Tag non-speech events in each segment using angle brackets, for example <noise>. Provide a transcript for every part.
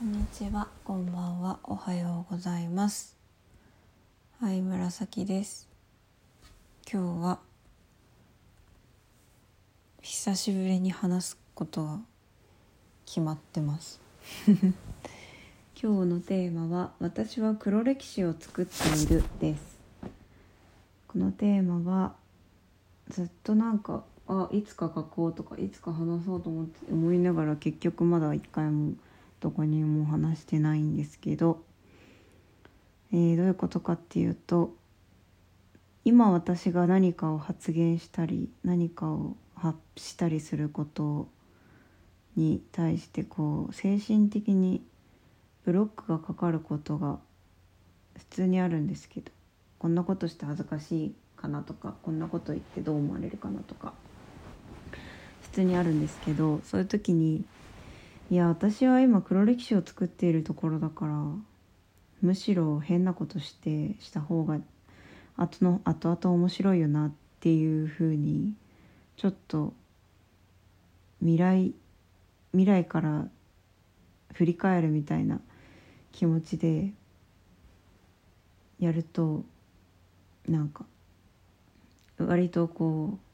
こんにちは、こんばんは、おはようございます。はい、紫です。今日は久しぶりに話すことが決まってます。<laughs> 今日のテーマは私は黒歴史を作っているです。このテーマはずっとなんかあいつか書こうとかいつか話そうと思って思いながら結局まだ一回もどこにも話してないんですけど、えーどういうことかっていうと今私が何かを発言したり何かを発したりすることに対してこう精神的にブロックがかかることが普通にあるんですけどこんなことして恥ずかしいかなとかこんなこと言ってどう思われるかなとか普通にあるんですけどそういう時にいや私は今黒歴史を作っているところだからむしろ変なことしてした方が後の後々面白いよなっていうふうにちょっと未来未来から振り返るみたいな気持ちでやるとなんか割とこう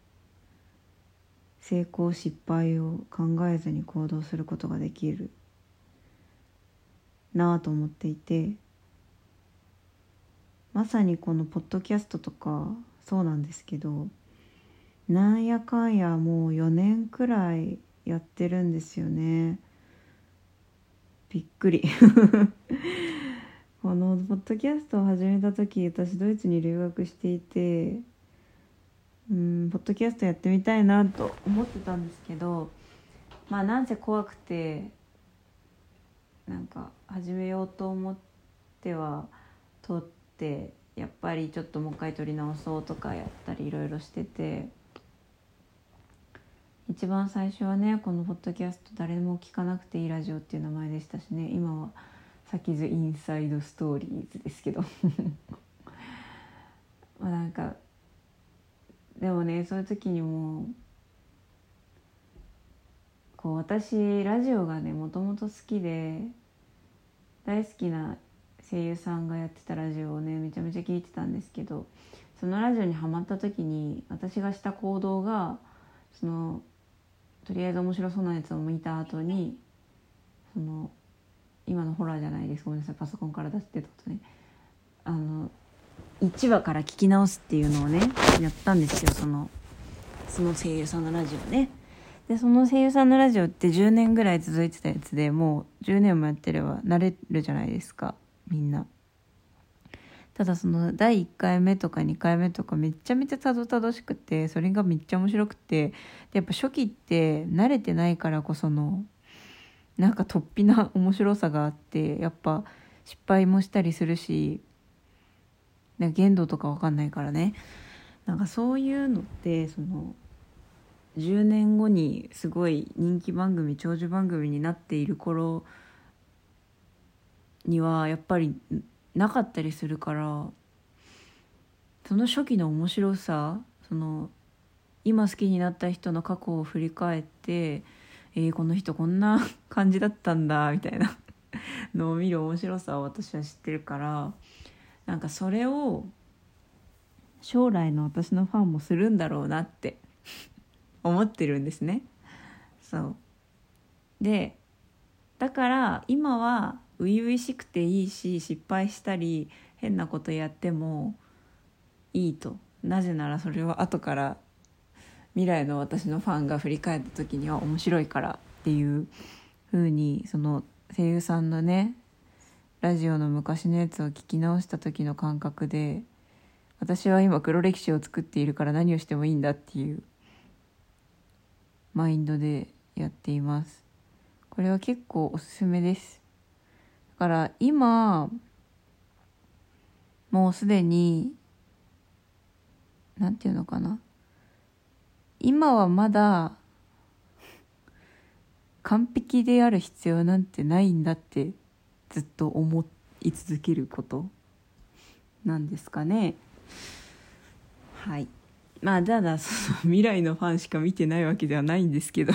成功失敗を考えずに行動することができるなあと思っていてまさにこのポッドキャストとかそうなんですけどなんやかんやもう4年くらいやってるんですよね。びっくり。<laughs> このポッドキャストを始めた時私ドイツに留学していてうんポッドキャストやってみたいなと思ってたんですけどまあなんせ怖くてなんか始めようと思っては撮ってやっぱりちょっともう一回撮り直そうとかやったりいろいろしてて一番最初はねこのポッドキャスト誰も聞かなくていいラジオっていう名前でしたしね。今は「サキズ・インサイド・ストーリーズ」ですけど。<laughs> まあなんかでもねそういう時にもこう私ラジオがねもともと好きで大好きな声優さんがやってたラジオをねめちゃめちゃ聞いてたんですけどそのラジオにハマった時に私がした行動がそのとりあえず面白そうなやつを見た後にその今のホラーじゃないです。ごめんなさい。パソコンから出してたことね。あの1話から聞き直すっていうのをねやったんですよそのその声優さんのラジオね。でその声優さんのラジオって10年ぐらい続いてたやつでもう10年もやってれば慣れるじゃないですかみんな。ただその第1回目とか2回目とかめちゃめちゃたどたどしくてそれがめっちゃ面白くてでやっぱ初期って慣れてないからこそのなんか突飛な面白さがあってやっぱ失敗もしたりするしなんか限度とかわかんないからね。なんかそういうのってその10年後にすごい人気番組長寿番組になっている頃にはやっぱりなかったりするからその初期の面白さその今好きになった人の過去を振り返ってえー、この人こんな感じだったんだみたいなのを見る面白さを私は知ってるからなんかそれを将来の私のファンもするんだろうなって <laughs> 思ってるんですね。そうでだから今は初々しくていいし失敗したり変なことやってもいいとなぜならそれは後から未来の私のファンが振り返った時には面白いからっていう風にその声優さんのねラジオの昔のやつを聞き直した時の感覚で私は今黒歴史を作っているから何をしてもいいんだっていうマインドでやっています。これは結構おすすめです。だから今もうすでになんていうのかな。今はまだ完璧である必要なんてないんだってずっと思い続けることなんですかね。はい。まあただその未来のファンしか見てないわけではないんですけど。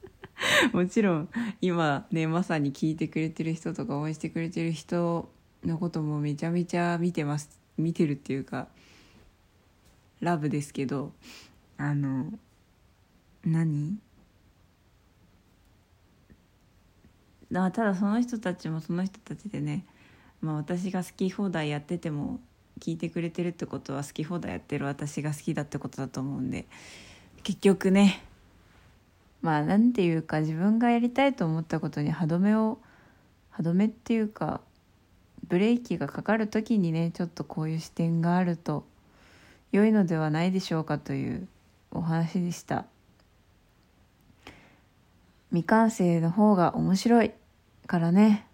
<laughs> もちろん今ねまさに聞いてくれてる人とか応援してくれてる人のこともめちゃめちゃ見てます。見てるっていうかラブですけど。あの何？あただその人たちもその人たちでね、まあ、私が好き放題やってても聞いてくれてるってことは好き放題やってる私が好きだってことだと思うんで結局ねまあなんていうか自分がやりたいと思ったことに歯止めを歯止めっていうかブレーキがかかる時にねちょっとこういう視点があると良いのではないでしょうかというお話でした。未完成の方が面白い。からね。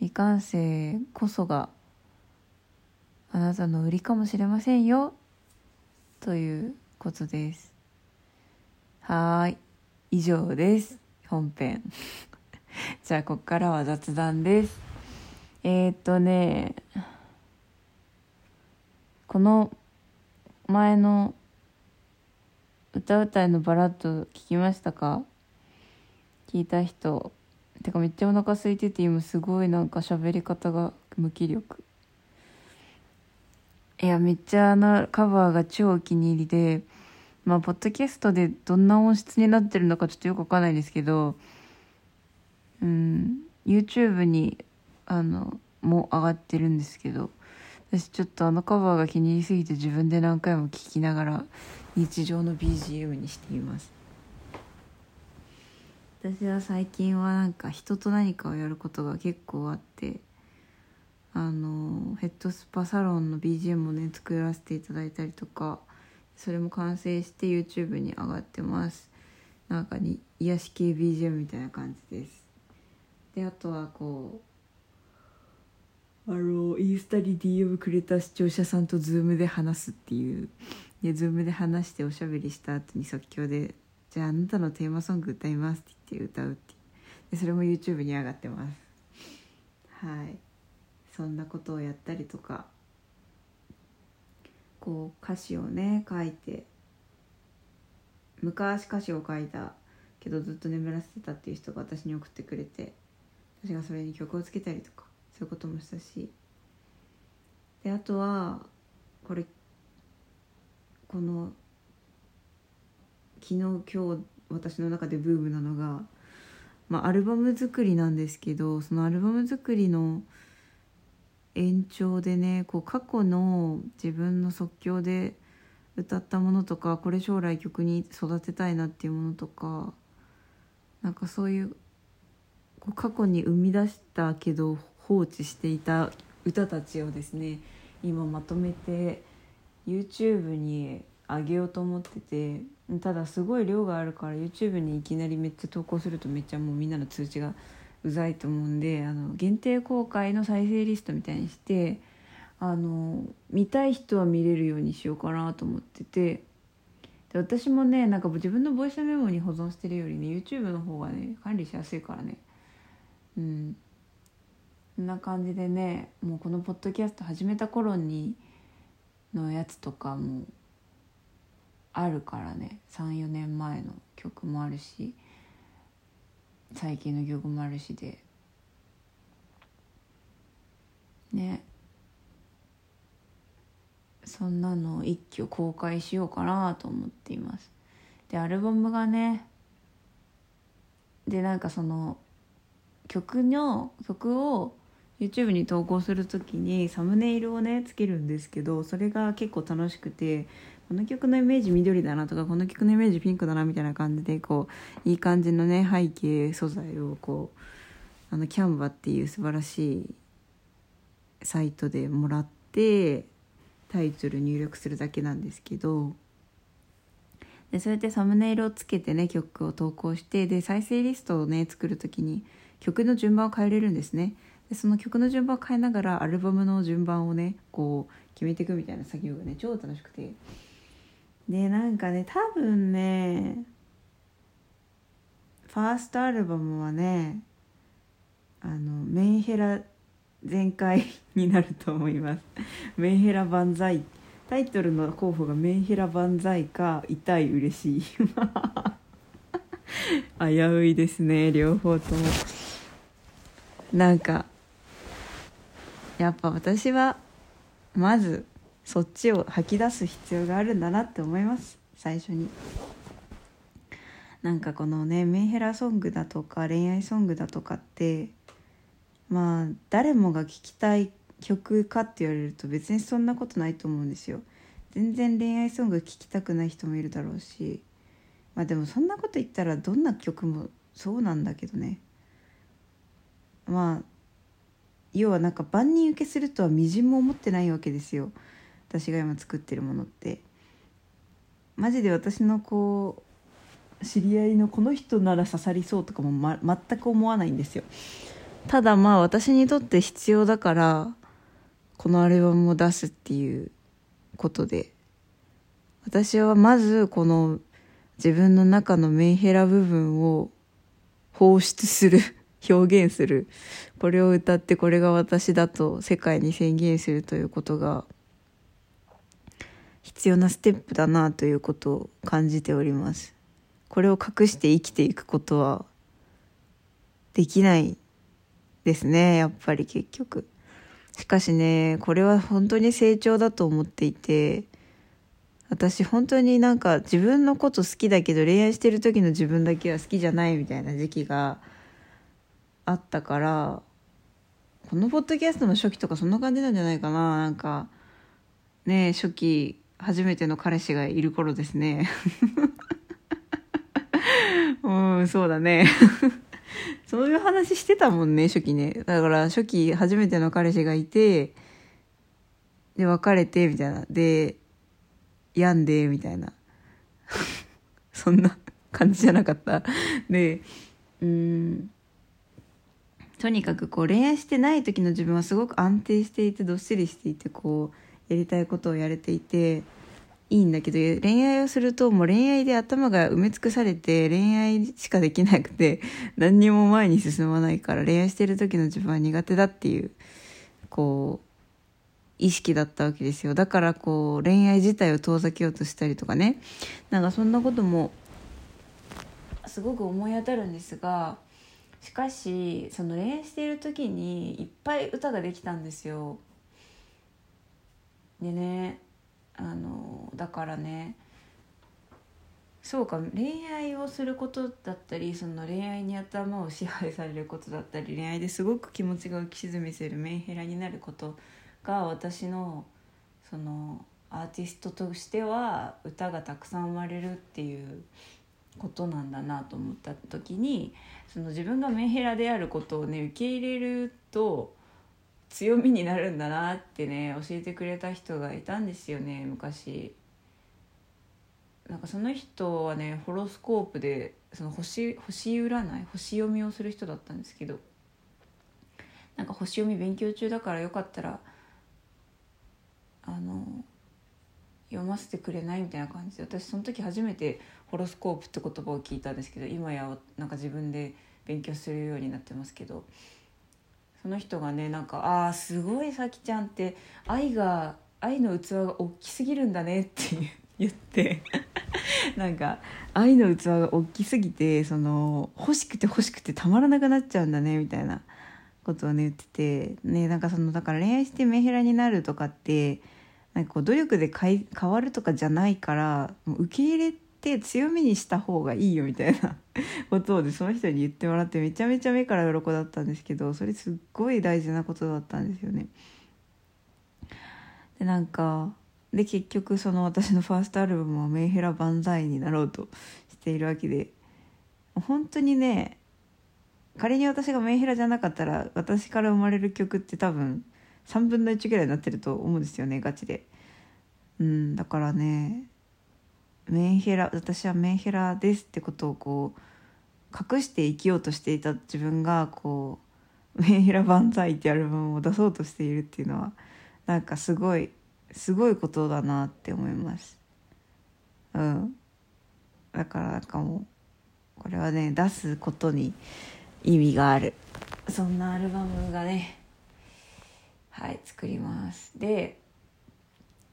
未完成こそがあなたの売りかもしれませんよ。ということです。はい。以上です。本編。<laughs> じゃあここからは雑談です。えー、っとね。この前の歌うたいのバラッド聞きましたか？聞いた人てかめっちゃお腹空いてて今すごいなんか喋り方が無気力。いやめっちゃあのカバーが超お気に入りでまあポッドキャストでどんな音質になってるのかちょっとよくわかんないですけどうん YouTube にあのも上がってるんですけど私ちょっとあのカバーが気に入りすぎて自分で何回も聴きながら日常の BGM にしています。私は最近はなんか人と何かをやることが結構あってあのヘッドスパサロンの BGM もね作らせていただいたりとかそれも完成して YouTube に上がってます。なんかに癒し系 BGM みたいな感じです。であとはこうあのインスタに DM くれた視聴者さんと Zoom で話すっていうで Zoom で話しておしゃべりした後に即興で「じゃああなたのテーマソング歌います」ってって歌うってでそれも YouTube に上がってます。はい。そんなことをやったりとかこう歌詞をね書いて昔歌詞を書いたけどずっと眠らせてたっていう人が私に送ってくれて私がそれに曲をつけたりとかそういうこともしたし。であとはこれこの昨日今日私の中でブームなのが、まあ、アルバム作りなんですけどそのアルバム作りの延長でねこう過去の自分の即興で歌ったものとかこれ将来曲に育てたいなっていうものとかなんかそういうこう過去に生み出したけど放置していた歌たちをですね今まとめて YouTube に上げようと思っててただすごい量があるから YouTube にいきなりめっちゃ投稿するとめっちゃもうみんなの通知がうざいと思うんであの限定公開の再生リストみたいにしてあの見たい人は見れるようにしようかなと思っててで私もねなんか自分のボイスメモに保存してるよりね YouTube の方がね管理しやすいからね。うん。こんな感じでねもうこのポッドキャスト始めた頃にのやつとかもあるからね。34年前の曲もあるし最近の曲もあるしで。ね。そんなのを一挙公開しようかなと思っています。でアルバムがねでなんかその曲の曲を YouTube に投稿する時にサムネイルをねつけるんですけどそれが結構楽しくてこの曲のイメージ緑だなとかこの曲のイメージピンクだなみたいな感じでこういい感じのね背景素材をこうあのキャンバっていう素晴らしいサイトでもらってタイトル入力するだけなんですけどでそれでサムネイルをつけてね曲を投稿してで再生リストをね作る時に曲の順番を変えれるんですね。でその曲の順番を変えながらアルバムの順番をねこう決めていくみたいな作業がね超楽しくて。でなんかね多分ねファーストアルバムはねあのメンヘラ全開になると思います。<laughs> メンヘラ万歳。タイトルの候補がメンヘラ万歳か痛い嬉しい。危ういですね両方とも。なんかやっぱ私はまずそっちを吐き出す必要があるんだなって思います。最初に。なんかこのねメンヘラソングだとか恋愛ソングだとかってまあ誰もが聴きたい曲かって言われると別にそんなことないと思うんですよ。全然恋愛ソング聴きたくない人もいるだろうし。まあでもそんなこと言ったらどんな曲もそうなんだけどね。まあ要はなんか万人受けするとはみじんも思ってないわけですよ。私が今作ってるものって。マジで私のこう知り合いのこの人なら刺さりそうとかも、ま、全く思わないんですよ。ただまあ私にとって必要だからこのアルバムを出すっていうことで。私はまずこの自分の中のメンヘラ部分を放出する表現する。これを歌ってこれが私だと世界に宣言するということが必要なステップだなということを感じております。これを隠して生きていくことはできないですねやっぱり結局。しかしねこれは本当に成長だと思っていて私本当になんか自分のこと好きだけど恋愛してる時の自分だけは好きじゃないみたいな時期があったからこのポッドキャストの初期とかそんな感じなんじゃないかな。なんかね初期初めての彼氏がいる頃ですね。<laughs> うんそうだね。<laughs> そういう話してたもんね初期ね。だから初期初めての彼氏がいてで別れてみたいな。で病んでみたいな。<laughs> そんな感じじゃなかった。でうん。とにかくこう恋愛してない時の自分はすごく安定していてどっしりしていてこうやりたいことをやれていていいんだけど恋愛をするともう恋愛で頭が埋め尽くされて恋愛しかできなくて何にも前に進まないから恋愛してる時の自分は苦手だっていうこう意識だったわけですよだからこう恋愛自体を遠ざけようとしたりとかねなんかそんなこともすごく思い当たるんですがしかしその恋愛している時にいっぱい歌ができたんですよ。でねあのだからねそうか恋愛をすることだったりその恋愛に頭を支配されることだったり恋愛ですごく気持ちが浮き沈みするメンヘラになることが私のそのアーティストとしては歌がたくさん生まれるっていうことなんだなと思った時にその自分がメンヘラであることをね受け入れると強みになるんだなってね教えてくれた人がいたんですよね昔。なんかその人はねホロスコープでその星星占い星読みをする人だったんですけど。なんか星読み勉強中だからよかったらあの読ませてくれないみたいな感じで。私その時初めてホロスコープって言葉を聞いたんですけど今やなんか自分で勉強するようになってますけど。その人がねなんか「ああすごいさきちゃんって愛が愛の器が大きすぎるんだね」って言って <laughs> なんか愛の器が大きすぎてその欲しくて欲しくてたまらなくなっちゃうんだねみたいなことをね言っててねなんかそのだから恋愛してメンヘラになるとかってなんかこう努力で変わるとかじゃないからもう受け入れて強みにした方がいいよみたいな <laughs> ことをでその人に言ってもらってめちゃめちゃ目から鱗だったんですけどそれすっごい大事なことだったんですよね。でなんかで結局その私のファーストアルバムはメンヘラ万歳になろうとしているわけで本当にね仮に私がメンヘラじゃなかったら私から生まれる曲って多分3分の1ぐらいになってると思うんですよねガチで。うん、だからねメンヘラ私はメンヘラですってことをこう隠して生きようとしていた自分がこう「メンヘラ万歳」ってアルバムを出そうとしているっていうのはなんかすごいすごいことだなって思います。うん。だからなんかもうこれはね出すことに意味がある。そんなアルバムがねはい作ります。で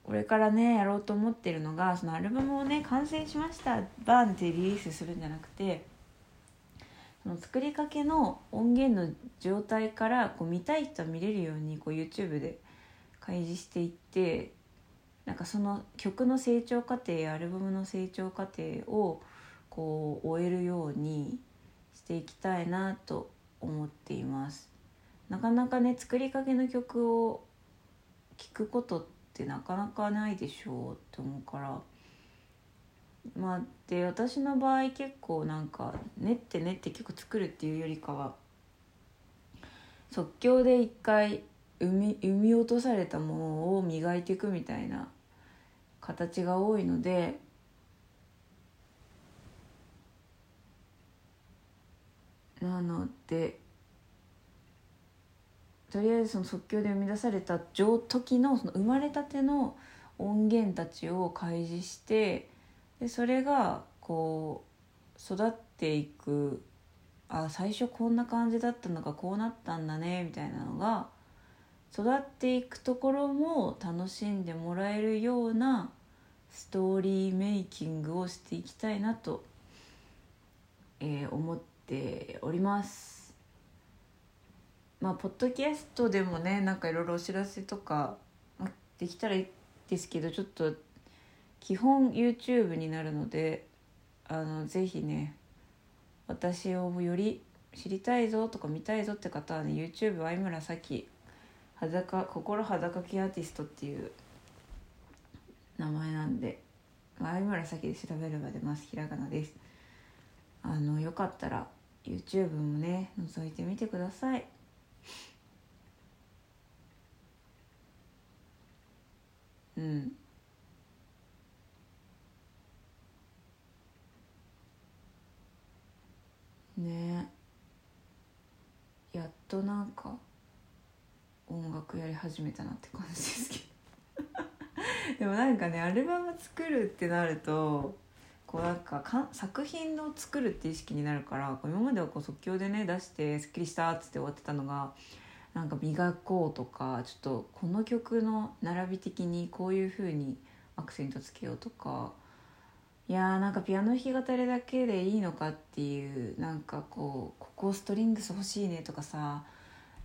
これからねやろうと思ってるのがそのアルバムをね完成しましたバーンってリリースするんじゃなくてその作りかけの音源の状態からこう見たい人は見れるようにこう YouTube で開示していってなんかその曲の成長過程やアルバムの成長過程をこう終えるようにしていきたいなと思っています。なかなかね作りかけの曲を聴くことってってなかなかないでしょうって思うから。まあで私の場合結構なんか練って練って曲作るっていうよりかは即興で一回生み生み落とされたものを磨いていくみたいな形が多いのでなのでとりあえずその即興で生み出された時のその生まれたての音源たちを開示してでそれがこう育っていくあ最初こんな感じだったのかこうなったんだねみたいなのが育っていくところも楽しんでもらえるようなストーリーメイキングをしていきたいなと、えー、思っております。まあポッドキャストでもねなんかいろいろお知らせとかできたらいいですけどちょっと基本 YouTube になるのであのぜひね私をより知りたいぞとか見たいぞって方はね YouTube 相村咲裸心裸きアーティストっていう名前なんで相村咲で調べれば出ます。ひらがなです。あのよかったら YouTube もね覗いてみてください。うん。ね。やっとなんか音楽やり始めたなって感じですけど。<laughs> でもなんかねアルバム作るってなるとこうなんかか作品の作るって意識になるから今まではこう即興でね出して「すっきりした」っつって終わってたのがなんか磨こうとかちょっとこの曲の並び的にこういう風にアクセントつけようとか。いやーなんかピアノ弾き語りだけでいいのかっていうなんかこうここストリングス欲しいねとかさ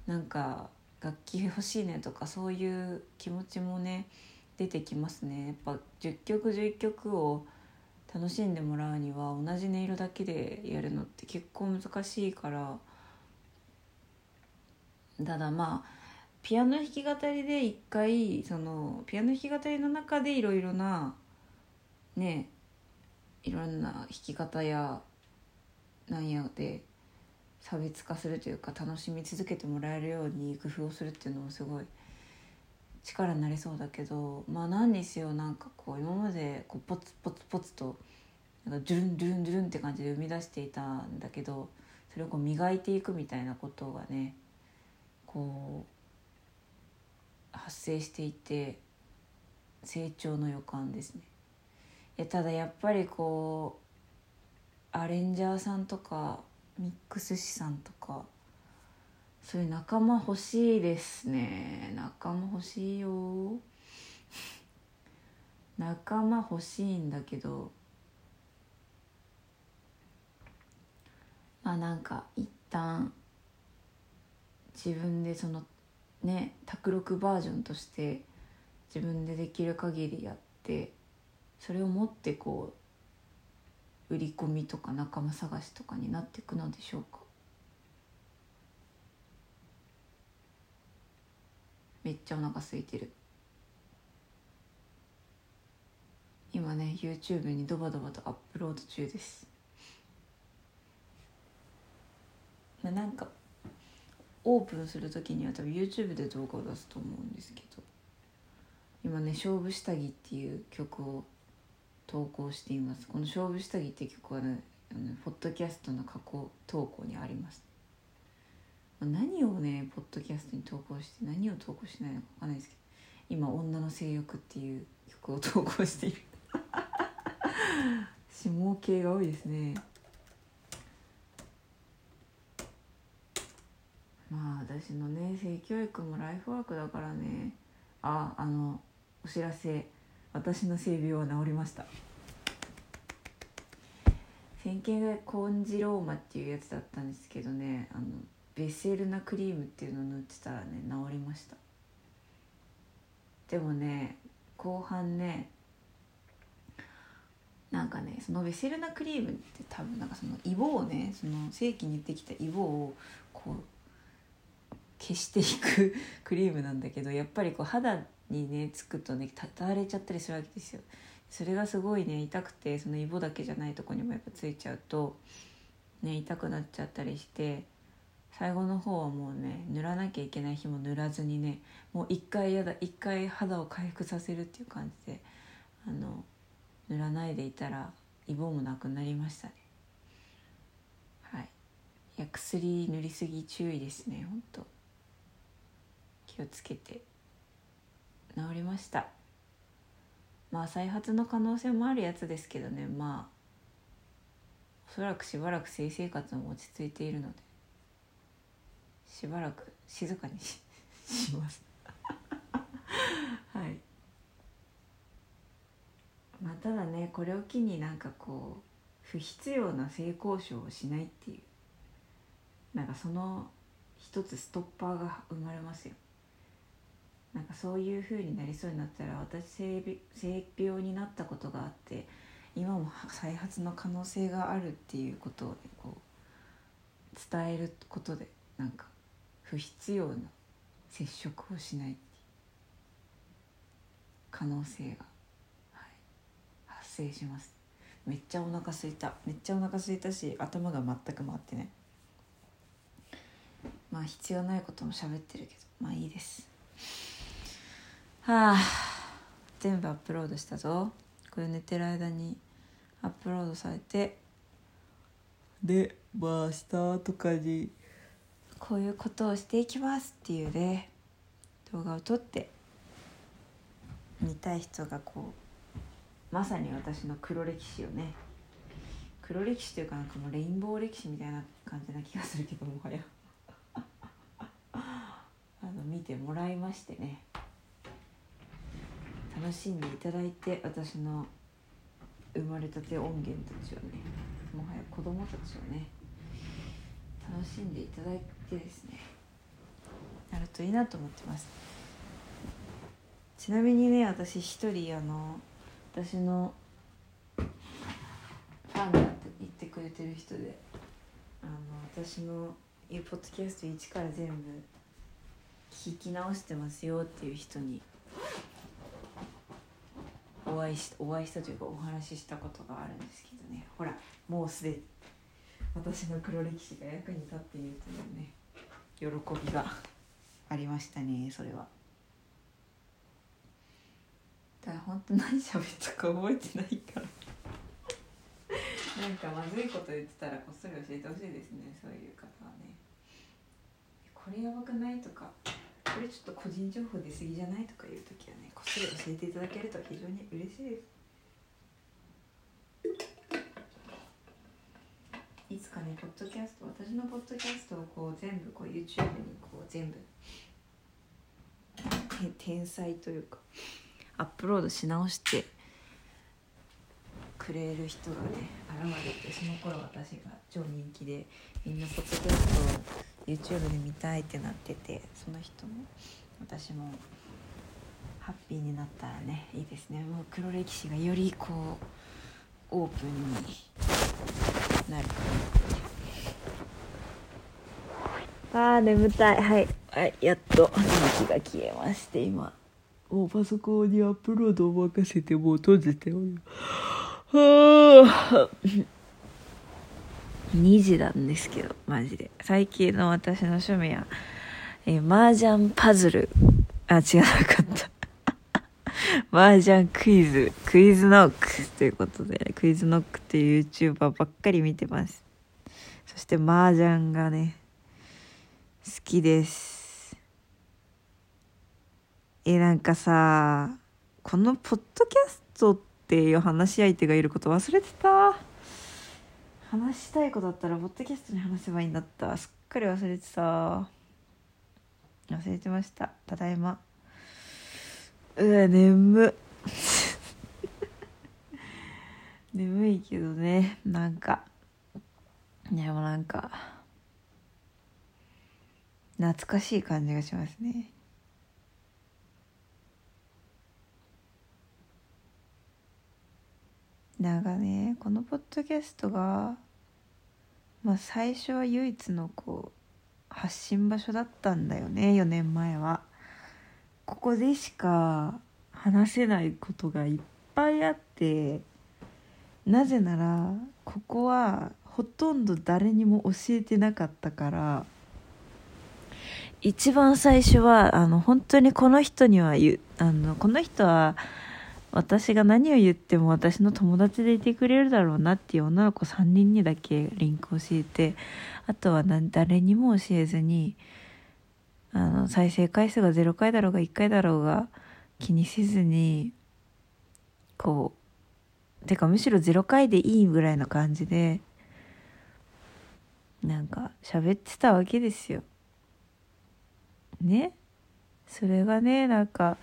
なんか楽器欲しいねとかそういう気持ちもね出てきますね。やっぱ10曲11曲を楽しんでもらうには同じ音色だけでやるのって結構難しいから。ただまあピアノ弾き語りで一回そのピアノ弾き語りの中でいろいろなねいろんな弾き方やなんやで差別化するというか楽しみ続けてもらえるように工夫をするっていうのもすごい力になりそうだけどまあ何にせよなんかこう今までこうポツポツポツとなんかドゥルンドゥルンドゥルンって感じで生み出していたんだけどそれをこう磨いていくみたいなことがねこう発生していて成長の予感ですね。えただやっぱりこうアレンジャーさんとかミックス師さんとかそういう仲間欲しいですね。仲間欲しいよ。<laughs> 仲間欲しいんだけど。まあなんか一旦自分でそのね卓録バージョンとして自分でできる限りやってそれを持ってこう売り込みとか仲間探しとかになっていくのでしょうか。めっちゃお腹空いてる。今ね YouTube にドバドバとアップロード中です。まあなんかオープンする時には多分 YouTube で動画を出すと思うんですけど今ね「勝負下着」っていう曲を投稿しています。この「勝負下着」って曲はねあのポッドキャストの過去投稿にあります。何をねポッドキャストに投稿して何を投稿しないのか分かんないですけど今「女の性欲」っていう曲を投稿している。<laughs> 下系が多いですね。まあ私のね性教育もライフワークだからね。ああのお知らせ。私の性病は治りました。線形がコンジローマっていうやつだったんですけどね。あのベセルナクリームっていうのを塗ってたらね治りました。でもね後半ねなんかねそのベセルナクリームって多分なんかそのイボをねその正規に言ってきたイボをこう消していく <laughs> クリームなんだけどやっぱりこう肌にねつくとねたたれちゃったりするわけですよ。それがすごいね痛くてそのイボだけじゃないとこにもやっぱついちゃうとね痛くなっちゃったりして最後の方はもうね塗らなきゃいけない日も塗らずにねもう一回やだ一回肌を回復させるっていう感じであの塗らないでいたらイボもなくなりましたね。はい。いや薬塗りすぎ注意ですねほんと気をつけて。治りました。まあ再発の可能性もあるやつですけどねまあおそらくしばらく性生活も落ち着いているので。しばらく静かにします。<laughs> はい。まあただねこれを機になんかこう不必要な性交渉をしないっていうなんかその一つストッパーが生まれますよ。なんかそういう風になりそうになったら私性性病になったことがあって今も再発の可能性があるっていうことを、ね、こう伝えることでなんか不必要な接触をしない可能性が、はい、発生します。めっちゃお腹すいた。めっちゃお腹すいたし頭が全く回ってねまあ必要ないことも喋ってるけどまあいいです。はあ全部アップロードしたぞ。これ寝てる間にアップロードされてでまあ明日とかにこういうことをしていきますっていうね動画を撮って見たい人がこうまさに私の黒歴史をね黒歴史というかなんかもうレインボー歴史みたいな感じな気がするけどもはや。<laughs> あの見てもらいましてね。楽しんでいただいて私の生まれたて音源たちをねもはや子供たちをね楽しんでいただいてですね。なるといいなと思ってます。ちなみにね私一人あの私のファンだって言ってくれてる人であの私のポッドキャスト1から全部聞き直してますよっていう人にお会いしお会いしたというかお話ししたことがあるんですけどね。ほらもうすでに私の黒歴史が役に立っているというね。喜びがありましたねそれは。だから本当何喋ったか覚えてないから。なんかまずいこと言ってたらこっそり教えてほしいですねそういう方はね。これやばくないとかこれちょっと個人情報出過ぎじゃないとかいう時はねこっそり教えていただけると非常に嬉しいです。いつかねポッドキャスト私のポッドキャストをこう全部こう YouTube にこう全部天才というかアップロードし直してくれる人がね現れてその頃私が超人気でみんなポッドキャストを YouTube で見たいってなっててその人も私もハッピーになったらねいいですね。もう黒歴史がよりこうオープンになるあー眠たい。はい、はい、やっと電気が消えまして今。もうパソコンにアップロードを任せてもう閉じておるはあ2時なんですけどマジで。最近の私の趣味はえー、麻雀パズル。あ違わなかった。麻雀クイズクイズノックということで、クイズノックっていう YouTuber ばっかり見てます。そして麻雀がね好きです。えなんかさこのポッドキャストっていう話し相手がいること忘れてた？話したいことだったらポッドキャストに話せばいいんだった。すっかり忘れてた。忘れてました。ただいま。うわ眠 <laughs> 眠いけどねなんか。でもなんか懐かしい感じがしますね。なんかねこのポッドキャストがまあ最初は唯一のこう発信場所だったんだよね4年前は。ここでしか話せないことがいっぱいあってなぜならここはほとんど誰にも教えてなかったから。一番最初はあの本当にこの人には言あのこの人は私が何を言っても私の友達でいてくれるだろうなっていう女の子3人にだけリンク教えてあとは誰にも教えずにあの再生回数が0回だろうが1回だろうが気にせずにこうてかむしろ0回でいいぐらいの感じでなんか喋ってたわけですよ。ね？それがねなんか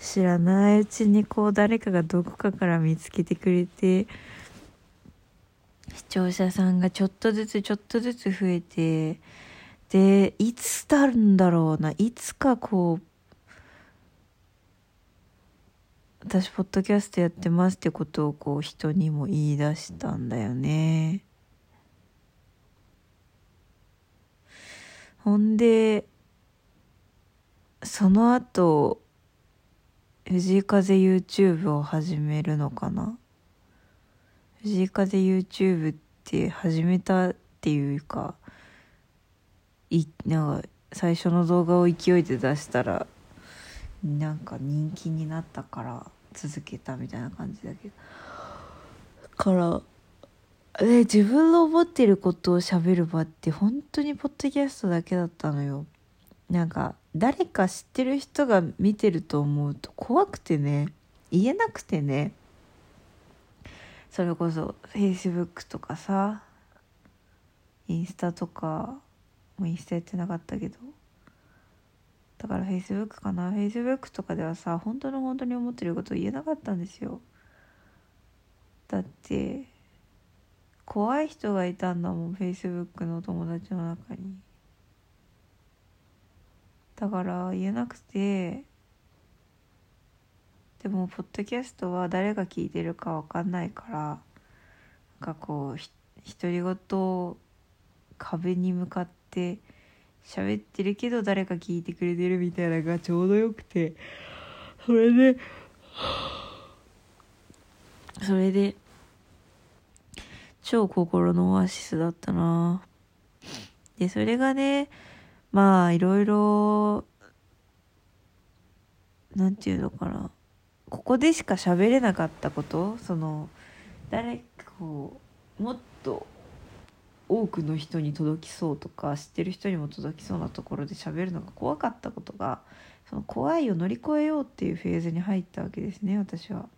知らないうちにこう誰かがどこかから見つけてくれて視聴者さんがちょっとずつちょっとずつ増えてでいつだるんだろうな。いつかこう私ポッドキャストやってますってことをこう人にも言い出したんだよね。ほんでその後藤井風 YouTube を始めるのかな。藤井風 YouTube って始めたっていうかいなんか最初の動画を勢いで出したらなんか人気になったから続けたみたいな感じだけど。からで自分の思ってることを喋る場って本当にポッドキャストだけだったのよ。なんか誰か知ってる人が見てると思うと怖くてね。言えなくてね。それこそ Facebook とかさインスタとかもうインスタやってなかったけど。だから Facebook かな。Facebook とかではさ本当の本当に思ってることを言えなかったんですよ。だって怖い人がいたんだもん Facebook の友達の中に。だから言えなくて。でもポッドキャストは誰が聞いてるか分かんないからなんかこう独り言を壁に向かって喋ってるけど誰か聞いてくれてるみたいなのがちょうどよくてそれでそれで超心のオアシスだったな。でそれがねまあいろいろなんていうのかな。ここでしか喋れなかったことその誰かこうもっと多くの人に届きそうとか知ってる人にも届きそうなところで喋るのが怖かったことがその怖いを乗り越えようっていうフェーズに入ったわけですね私は。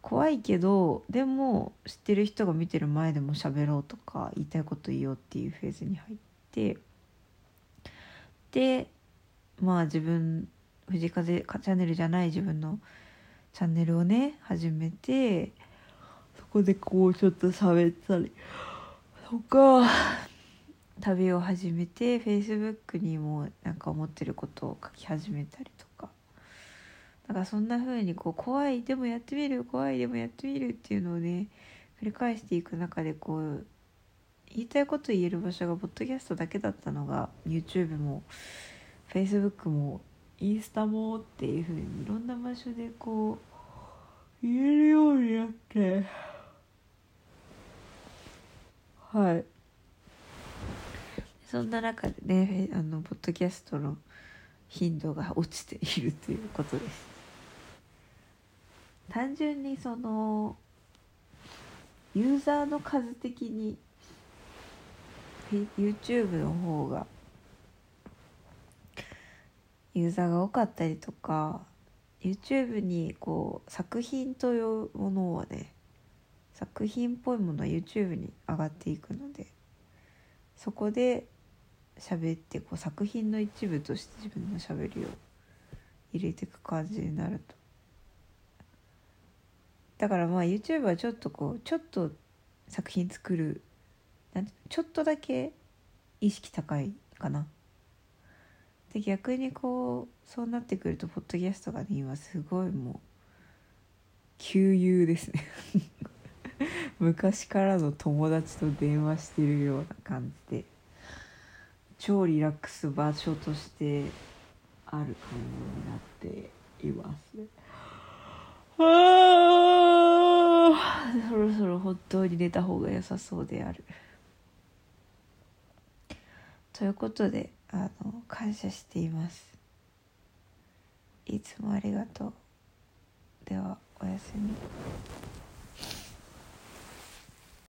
怖いけどでも知ってる人が見てる前でも喋ろうとか言いたいこと言おうっていうフェーズに入ってでまあ自分藤風チャンネルじゃない自分のチャンネルをね始めてこでこうちょっと喋ったり。とか。旅を始めてフェイスブックにもなんか思ってることを書き始めたりとか。だかそんな風にこう怖いでもやってみる怖いでもやってみるっていうのをね繰り返していく中でこう言いたいこと言える場所がポッドキャストだけだったのが YouTube も Facebook もインスタもっていう風にいろんな場所でこう言えるようになって。はい。そんな中でねあのポッドキャストの頻度が落ちているということです。単純にそのユーザーの数的に YouTube の方がユーザーが多かったりとか YouTube にこう作品というものはね作品っぽいものは YouTube に上がっていくのでそこで喋ってこう作品の一部として自分のしゃべりを入れていく感じになるとだからまあ YouTube はちょっとこうちょっと作品作るなんちょっとだけ意識高いかな。で逆にこうそうなってくるとポッドキャストがね今すごいもう旧友ですね <laughs> <laughs> 昔からの友達と電話してるような感じで超リラックス場所としてある感じになっていますね。あそろそろ本当に寝た方が良さそうである。ということであの感謝しています。いつもありがとう。ではおやすみ。